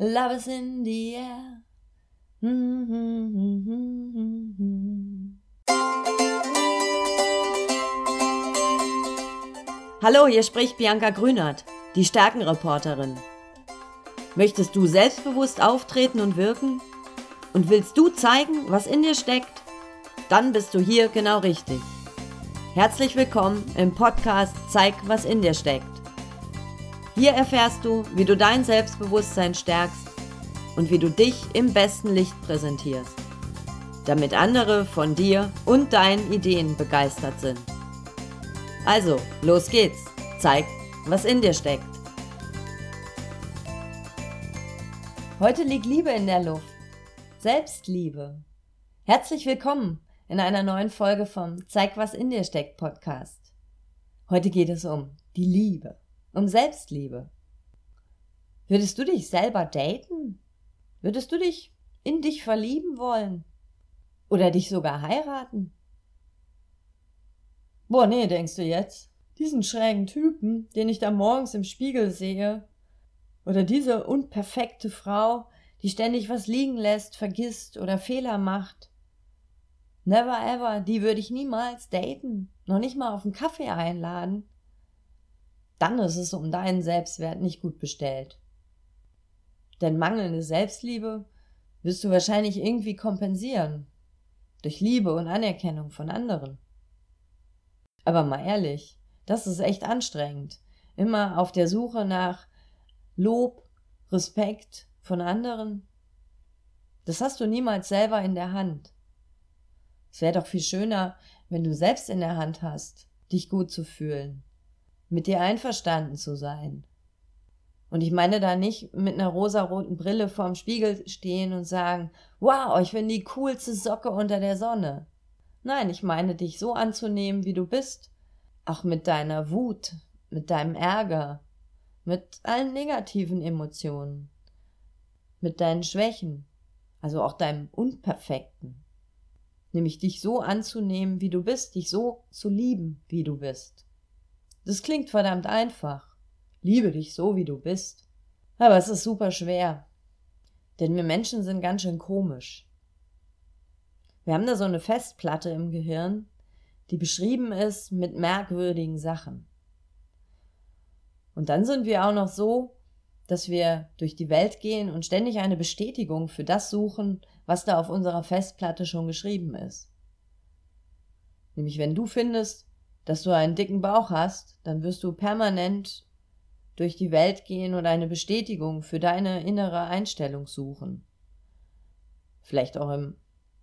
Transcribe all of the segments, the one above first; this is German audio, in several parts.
Love is in the air. Hallo, hier spricht Bianca Grünert, die Stärkenreporterin. Möchtest du selbstbewusst auftreten und wirken? Und willst du zeigen, was in dir steckt? Dann bist du hier genau richtig. Herzlich willkommen im Podcast Zeig, was in dir steckt. Hier erfährst du, wie du dein Selbstbewusstsein stärkst und wie du dich im besten Licht präsentierst, damit andere von dir und deinen Ideen begeistert sind. Also, los geht's. Zeig, was in dir steckt. Heute liegt Liebe in der Luft. Selbstliebe. Herzlich willkommen in einer neuen Folge vom Zeig, was in dir steckt Podcast. Heute geht es um die Liebe, um Selbstliebe. Würdest du dich selber daten? Würdest du dich in dich verlieben wollen? Oder dich sogar heiraten? Boah, nee, denkst du jetzt? Diesen schrägen Typen, den ich da morgens im Spiegel sehe, oder diese unperfekte Frau, die ständig was liegen lässt, vergisst oder Fehler macht, Never ever, die würde ich niemals daten, noch nicht mal auf einen Kaffee einladen. Dann ist es um deinen Selbstwert nicht gut bestellt. Denn mangelnde Selbstliebe wirst du wahrscheinlich irgendwie kompensieren. Durch Liebe und Anerkennung von anderen. Aber mal ehrlich, das ist echt anstrengend. Immer auf der Suche nach Lob, Respekt von anderen. Das hast du niemals selber in der Hand. Es wäre doch viel schöner, wenn du selbst in der Hand hast, dich gut zu fühlen, mit dir einverstanden zu sein. Und ich meine da nicht mit einer rosaroten Brille vorm Spiegel stehen und sagen, wow, ich bin die coolste Socke unter der Sonne. Nein, ich meine dich so anzunehmen, wie du bist, auch mit deiner Wut, mit deinem Ärger, mit allen negativen Emotionen, mit deinen Schwächen, also auch deinem Unperfekten nämlich dich so anzunehmen, wie du bist, dich so zu lieben, wie du bist. Das klingt verdammt einfach. Liebe dich so, wie du bist. Aber es ist super schwer. Denn wir Menschen sind ganz schön komisch. Wir haben da so eine Festplatte im Gehirn, die beschrieben ist mit merkwürdigen Sachen. Und dann sind wir auch noch so, dass wir durch die Welt gehen und ständig eine Bestätigung für das suchen, was da auf unserer Festplatte schon geschrieben ist. Nämlich wenn du findest, dass du einen dicken Bauch hast, dann wirst du permanent durch die Welt gehen und eine Bestätigung für deine innere Einstellung suchen. Vielleicht auch im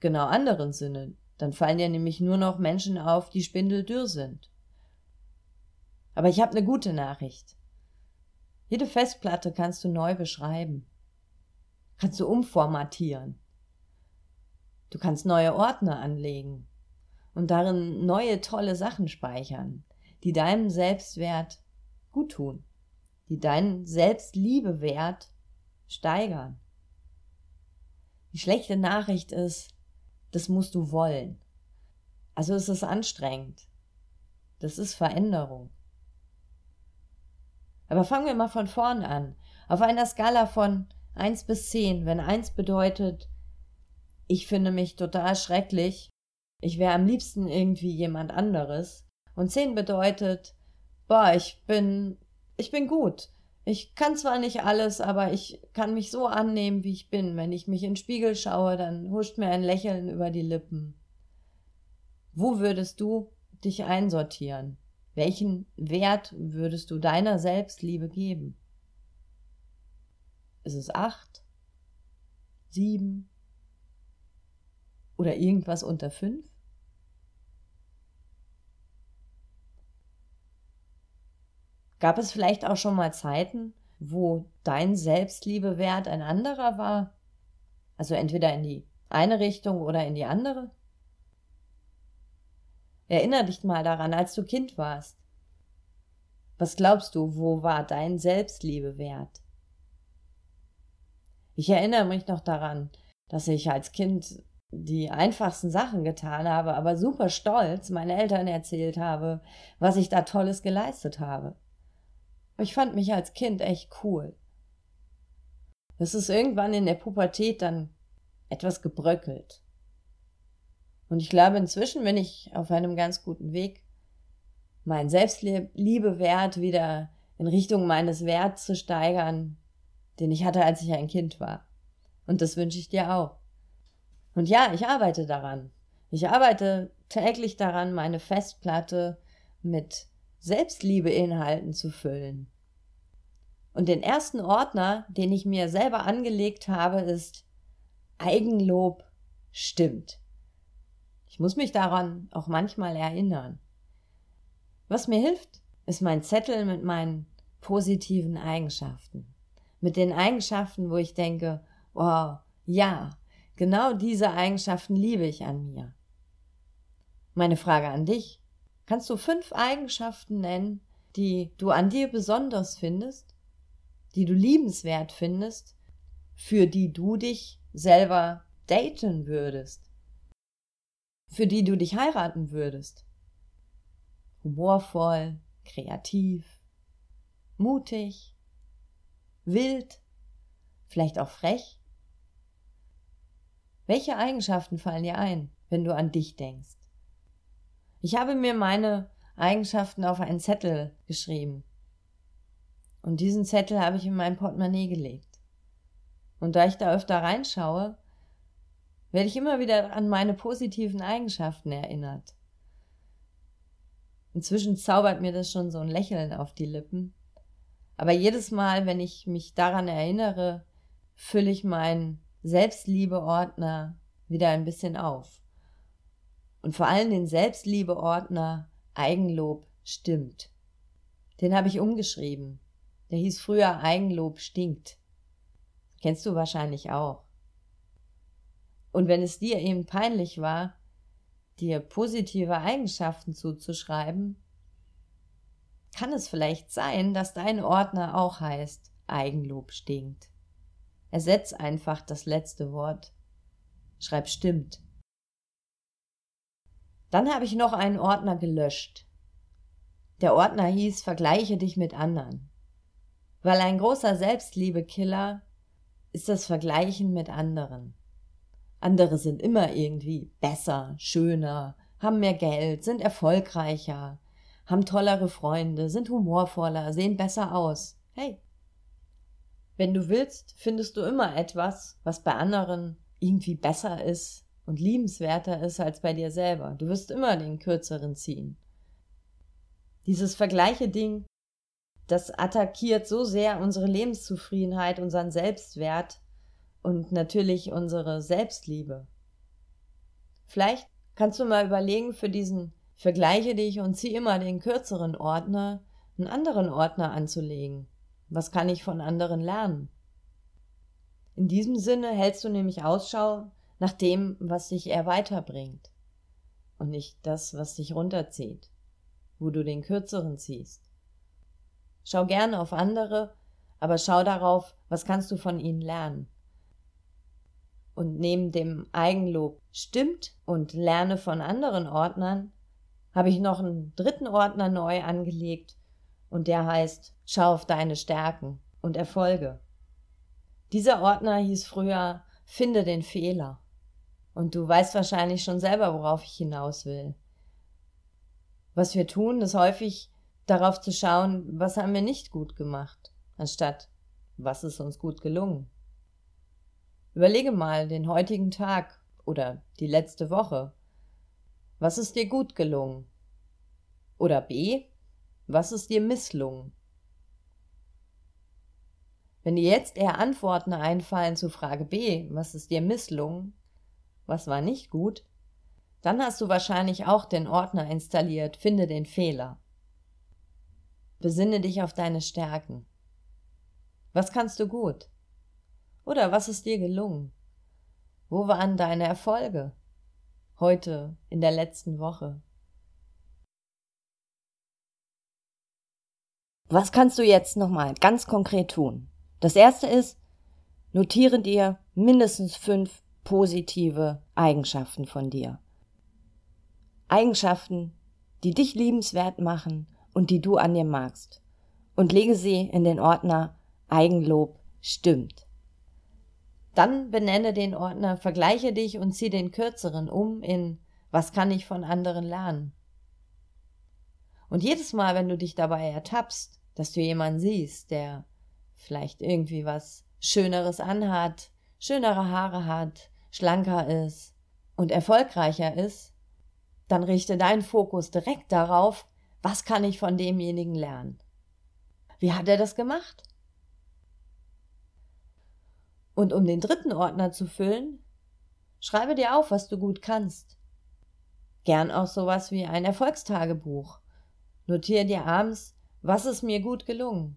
genau anderen Sinne. Dann fallen dir nämlich nur noch Menschen auf, die spindeldürr sind. Aber ich habe eine gute Nachricht. Jede Festplatte kannst du neu beschreiben. Kannst du umformatieren. Du kannst neue Ordner anlegen und darin neue tolle Sachen speichern, die deinem Selbstwert gut tun, die deinen Selbstliebewert steigern. Die schlechte Nachricht ist, das musst du wollen. Also es ist anstrengend. Das ist Veränderung. Aber fangen wir mal von vorn an. Auf einer Skala von 1 bis 10, wenn 1 bedeutet, ich finde mich total schrecklich. Ich wäre am liebsten irgendwie jemand anderes. Und zehn bedeutet, boah, ich bin, ich bin gut. Ich kann zwar nicht alles, aber ich kann mich so annehmen, wie ich bin. Wenn ich mich in den Spiegel schaue, dann huscht mir ein Lächeln über die Lippen. Wo würdest du dich einsortieren? Welchen Wert würdest du deiner Selbstliebe geben? Ist es acht? Sieben? Oder irgendwas unter fünf? Gab es vielleicht auch schon mal Zeiten, wo dein Selbstliebewert ein anderer war? Also entweder in die eine Richtung oder in die andere? Erinner dich mal daran, als du Kind warst. Was glaubst du, wo war dein Selbstliebewert? Ich erinnere mich noch daran, dass ich als Kind die einfachsten Sachen getan habe, aber super stolz meinen Eltern erzählt habe, was ich da Tolles geleistet habe. Ich fand mich als Kind echt cool. Das ist irgendwann in der Pubertät dann etwas gebröckelt. Und ich glaube, inzwischen bin ich auf einem ganz guten Weg, meinen Selbstliebewert wieder in Richtung meines Werts zu steigern, den ich hatte, als ich ein Kind war. Und das wünsche ich dir auch. Und ja, ich arbeite daran. Ich arbeite täglich daran, meine Festplatte mit Selbstliebeinhalten zu füllen. Und den ersten Ordner, den ich mir selber angelegt habe, ist Eigenlob stimmt. Ich muss mich daran auch manchmal erinnern. Was mir hilft, ist mein Zettel mit meinen positiven Eigenschaften. Mit den Eigenschaften, wo ich denke, wow, ja, genau diese Eigenschaften liebe ich an mir. Meine Frage an dich. Kannst du fünf Eigenschaften nennen, die du an dir besonders findest, die du liebenswert findest, für die du dich selber daten würdest, für die du dich heiraten würdest? Humorvoll, kreativ, mutig, wild, vielleicht auch frech? Welche Eigenschaften fallen dir ein, wenn du an dich denkst? Ich habe mir meine Eigenschaften auf einen Zettel geschrieben. Und diesen Zettel habe ich in mein Portemonnaie gelegt. Und da ich da öfter reinschaue, werde ich immer wieder an meine positiven Eigenschaften erinnert. Inzwischen zaubert mir das schon so ein Lächeln auf die Lippen. Aber jedes Mal, wenn ich mich daran erinnere, fülle ich meinen Selbstliebeordner wieder ein bisschen auf. Und vor allem den Selbstliebeordner Eigenlob stimmt. Den habe ich umgeschrieben. Der hieß früher Eigenlob stinkt. Kennst du wahrscheinlich auch. Und wenn es dir eben peinlich war, dir positive Eigenschaften zuzuschreiben, kann es vielleicht sein, dass dein Ordner auch heißt Eigenlob stinkt. Ersetz einfach das letzte Wort. Schreib stimmt. Dann habe ich noch einen Ordner gelöscht. Der Ordner hieß Vergleiche dich mit anderen. Weil ein großer Selbstliebekiller ist das Vergleichen mit anderen. Andere sind immer irgendwie besser, schöner, haben mehr Geld, sind erfolgreicher, haben tollere Freunde, sind humorvoller, sehen besser aus. Hey, wenn du willst, findest du immer etwas, was bei anderen irgendwie besser ist und liebenswerter ist als bei dir selber. Du wirst immer den kürzeren ziehen. Dieses Vergleiche-Ding, das attackiert so sehr unsere Lebenszufriedenheit, unseren Selbstwert und natürlich unsere Selbstliebe. Vielleicht kannst du mal überlegen, für diesen Vergleiche dich und zieh immer den kürzeren Ordner, einen anderen Ordner anzulegen. Was kann ich von anderen lernen? In diesem Sinne hältst du nämlich Ausschau nach dem, was dich eher weiterbringt und nicht das, was dich runterzieht, wo du den kürzeren ziehst. Schau gerne auf andere, aber schau darauf, was kannst du von ihnen lernen. Und neben dem Eigenlob stimmt und lerne von anderen Ordnern, habe ich noch einen dritten Ordner neu angelegt und der heißt Schau auf deine Stärken und Erfolge. Dieser Ordner hieß früher Finde den Fehler. Und du weißt wahrscheinlich schon selber, worauf ich hinaus will. Was wir tun, ist häufig darauf zu schauen, was haben wir nicht gut gemacht, anstatt was ist uns gut gelungen. Überlege mal den heutigen Tag oder die letzte Woche. Was ist dir gut gelungen? Oder B, was ist dir misslungen? Wenn dir jetzt eher Antworten einfallen zu Frage B, was ist dir misslungen, was war nicht gut, dann hast du wahrscheinlich auch den Ordner installiert, finde den Fehler. Besinne dich auf deine Stärken. Was kannst du gut? Oder was ist dir gelungen? Wo waren deine Erfolge? Heute, in der letzten Woche. Was kannst du jetzt nochmal ganz konkret tun? Das erste ist, notiere dir mindestens fünf positive Eigenschaften von dir. Eigenschaften, die dich liebenswert machen und die du an dir magst. Und lege sie in den Ordner Eigenlob stimmt. Dann benenne den Ordner, vergleiche dich und zieh den kürzeren um in Was kann ich von anderen lernen? Und jedes Mal, wenn du dich dabei ertappst, dass du jemanden siehst, der vielleicht irgendwie was Schöneres anhat, schönere Haare hat, schlanker ist und erfolgreicher ist, dann richte deinen Fokus direkt darauf, was kann ich von demjenigen lernen. Wie hat er das gemacht? Und um den dritten Ordner zu füllen, schreibe dir auf, was du gut kannst. Gern auch sowas wie ein Erfolgstagebuch. Notiere dir abends, was ist mir gut gelungen.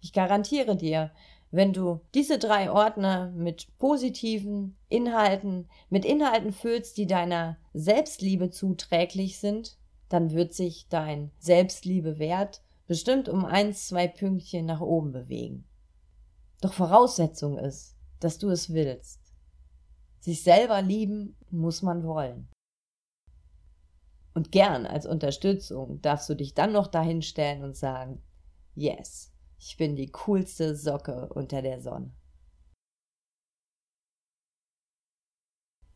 Ich garantiere dir, wenn du diese drei Ordner mit positiven Inhalten, mit Inhalten füllst, die deiner Selbstliebe zuträglich sind, dann wird sich dein Selbstliebewert bestimmt um eins, zwei Pünktchen nach oben bewegen. Doch Voraussetzung ist, dass du es willst. Sich selber lieben muss man wollen. Und gern als Unterstützung darfst du dich dann noch dahinstellen und sagen, yes, ich bin die coolste Socke unter der Sonne.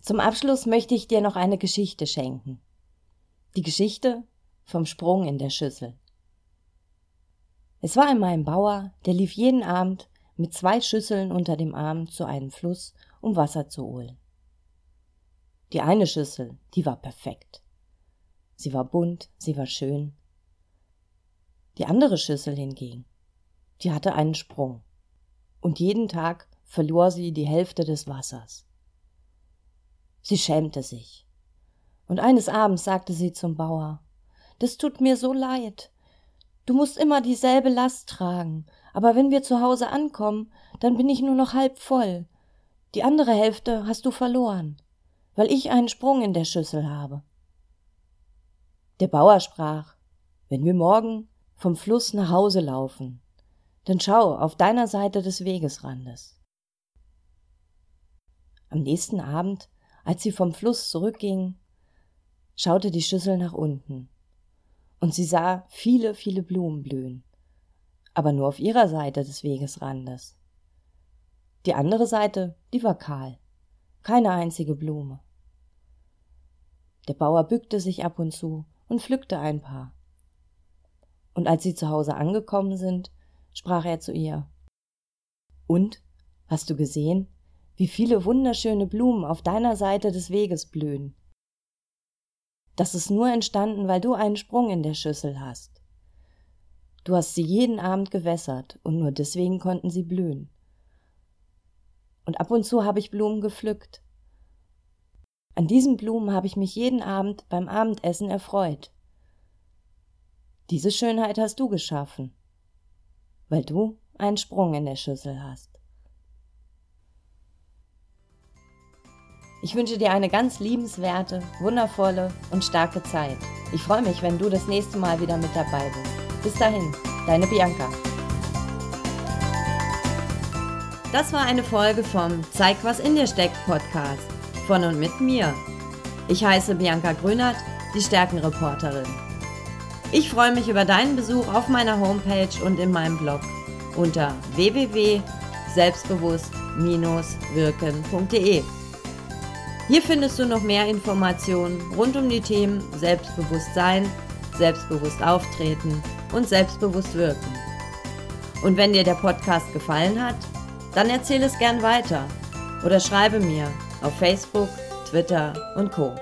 Zum Abschluss möchte ich dir noch eine Geschichte schenken. Die Geschichte vom Sprung in der Schüssel. Es war einmal ein Bauer, der lief jeden Abend mit zwei Schüsseln unter dem Arm zu einem Fluss, um Wasser zu holen. Die eine Schüssel, die war perfekt. Sie war bunt, sie war schön. Die andere Schüssel hingegen, die hatte einen Sprung. Und jeden Tag verlor sie die Hälfte des Wassers. Sie schämte sich. Und eines Abends sagte sie zum Bauer, das tut mir so leid. Du musst immer dieselbe Last tragen, aber wenn wir zu Hause ankommen, dann bin ich nur noch halb voll. Die andere Hälfte hast du verloren, weil ich einen Sprung in der Schüssel habe. Der Bauer sprach, wenn wir morgen vom Fluss nach Hause laufen, dann schau auf deiner Seite des Wegesrandes. Am nächsten Abend, als sie vom Fluss zurückging, schaute die Schüssel nach unten, und sie sah viele, viele Blumen blühen aber nur auf ihrer Seite des Wegesrandes. Die andere Seite, die war kahl, keine einzige Blume. Der Bauer bückte sich ab und zu und pflückte ein paar. Und als sie zu Hause angekommen sind, sprach er zu ihr Und, hast du gesehen, wie viele wunderschöne Blumen auf deiner Seite des Weges blühen? Das ist nur entstanden, weil du einen Sprung in der Schüssel hast. Du hast sie jeden Abend gewässert und nur deswegen konnten sie blühen. Und ab und zu habe ich Blumen gepflückt. An diesen Blumen habe ich mich jeden Abend beim Abendessen erfreut. Diese Schönheit hast du geschaffen, weil du einen Sprung in der Schüssel hast. Ich wünsche dir eine ganz liebenswerte, wundervolle und starke Zeit. Ich freue mich, wenn du das nächste Mal wieder mit dabei bist. Bis dahin, deine Bianca. Das war eine Folge vom Zeig, was in dir steckt Podcast von und mit mir. Ich heiße Bianca Grünert, die Stärkenreporterin. Ich freue mich über deinen Besuch auf meiner Homepage und in meinem Blog unter www.selbstbewusst-wirken.de. Hier findest du noch mehr Informationen rund um die Themen Selbstbewusstsein, selbstbewusst auftreten und selbstbewusst wirken. Und wenn dir der Podcast gefallen hat, dann erzähle es gern weiter oder schreibe mir auf Facebook, Twitter und Co.